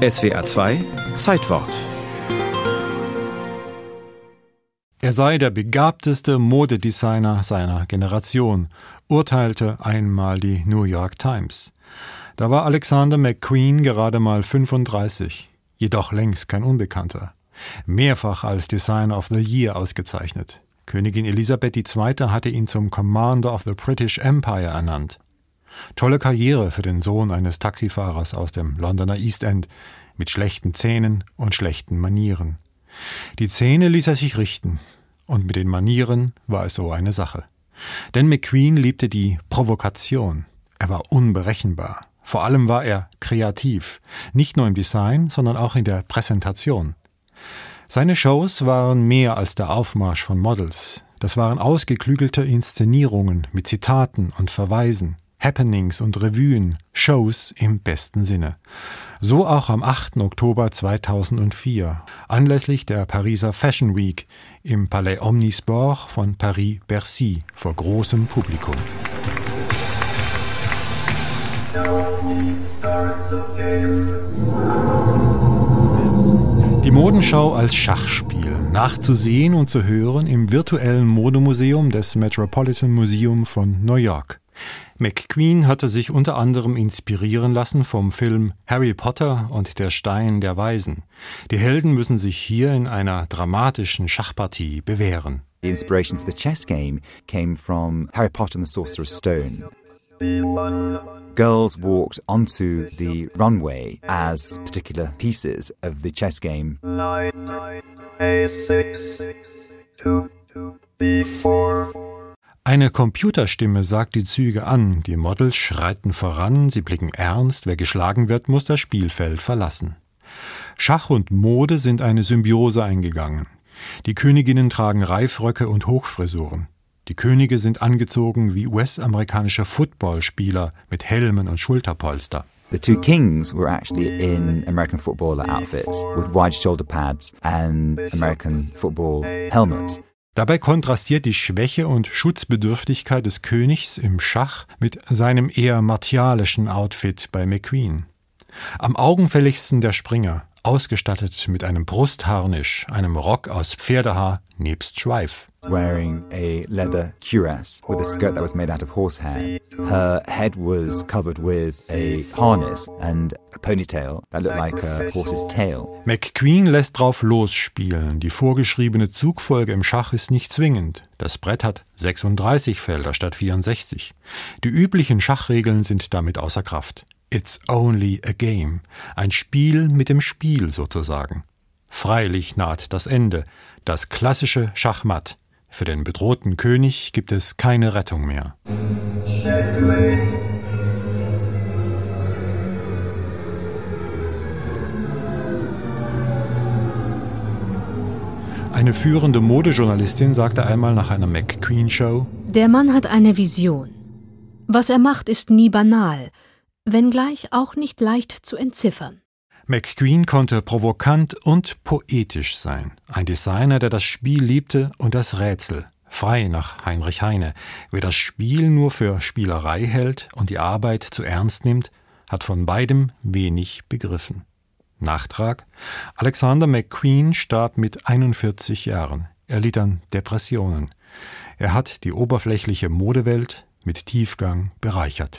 SWR 2 Zeitwort Er sei der begabteste Modedesigner seiner Generation, urteilte einmal die New York Times. Da war Alexander McQueen gerade mal 35, jedoch längst kein Unbekannter. Mehrfach als Designer of the Year ausgezeichnet. Königin Elisabeth II. hatte ihn zum Commander of the British Empire ernannt. Tolle Karriere für den Sohn eines Taxifahrers aus dem Londoner East End mit schlechten Zähnen und schlechten Manieren. Die Zähne ließ er sich richten, und mit den Manieren war es so eine Sache. Denn McQueen liebte die Provokation. Er war unberechenbar. Vor allem war er kreativ, nicht nur im Design, sondern auch in der Präsentation. Seine Shows waren mehr als der Aufmarsch von Models. Das waren ausgeklügelte Inszenierungen mit Zitaten und Verweisen. Happenings und Revuen, Shows im besten Sinne. So auch am 8. Oktober 2004, anlässlich der Pariser Fashion Week im Palais Omnisport von Paris-Bercy vor großem Publikum. Die Modenschau als Schachspiel, nachzusehen und zu hören im virtuellen Modemuseum des Metropolitan Museum von New York. McQueen hatte sich unter anderem inspirieren lassen vom Film Harry Potter und der Stein der Weisen. Die Helden müssen sich hier in einer dramatischen Schachpartie bewähren. The inspiration for the chess game came from Harry Potter and the Sorcerer's Stone. Girls walked onto the runway as particular pieces of the chess game. Nine, eight, six, two, two, eine Computerstimme sagt die Züge an, die Models schreiten voran, sie blicken ernst, wer geschlagen wird, muss das Spielfeld verlassen. Schach und Mode sind eine Symbiose eingegangen. Die Königinnen tragen Reifröcke und Hochfrisuren. Die Könige sind angezogen wie US-amerikanische Footballspieler mit Helmen und Schulterpolster. The two kings were actually in American footballer outfits with wide shoulder pads and American football helmets. Dabei kontrastiert die Schwäche und Schutzbedürftigkeit des Königs im Schach mit seinem eher martialischen Outfit bei McQueen. Am augenfälligsten der Springer, ausgestattet mit einem Brustharnisch, einem Rock aus Pferdehaar nebst Schweif. Wearing a leather cuirass with a skirt that was made out of horsehair. Her head was covered with a harness and a ponytail that looked like a horse's tail. McQueen lässt drauf losspielen. Die vorgeschriebene Zugfolge im Schach ist nicht zwingend. Das Brett hat 36 Felder statt 64. Die üblichen Schachregeln sind damit außer Kraft. It's only a game. Ein Spiel mit dem Spiel sozusagen. Freilich naht das Ende. Das klassische Schachmatt. Für den bedrohten König gibt es keine Rettung mehr. Eine führende Modejournalistin sagte einmal nach einer McQueen-Show: Der Mann hat eine Vision. Was er macht, ist nie banal wenngleich auch nicht leicht zu entziffern. McQueen konnte provokant und poetisch sein. Ein Designer, der das Spiel liebte und das Rätsel. Frei nach Heinrich Heine. Wer das Spiel nur für Spielerei hält und die Arbeit zu ernst nimmt, hat von beidem wenig begriffen. Nachtrag: Alexander McQueen starb mit 41 Jahren. Er litt an Depressionen. Er hat die oberflächliche Modewelt mit Tiefgang bereichert.